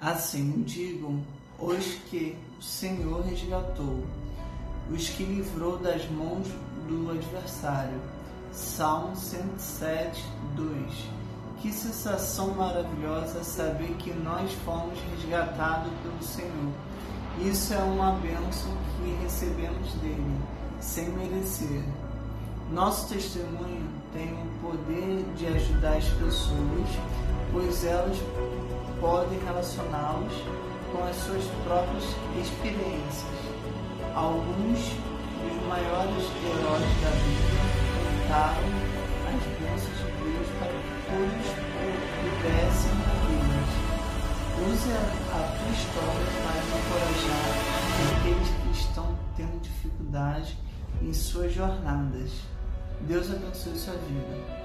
Assim digam os que o Senhor resgatou, os que livrou das mãos do adversário. Salmo 107, 2 Que sensação maravilhosa saber que nós fomos resgatados pelo Senhor. Isso é uma bênção que recebemos dele, sem merecer. Nosso testemunho tem o poder de ajudar as pessoas, pois elas podem relacioná-los com as suas próprias experiências. Alguns dos maiores heróis da Bíblia contaram as bênçãos de Deus para todos pudessem ouvi-las. Use a tua história para encorajar aqueles que estão tendo dificuldade em suas jornadas. Deus abençoe sua vida.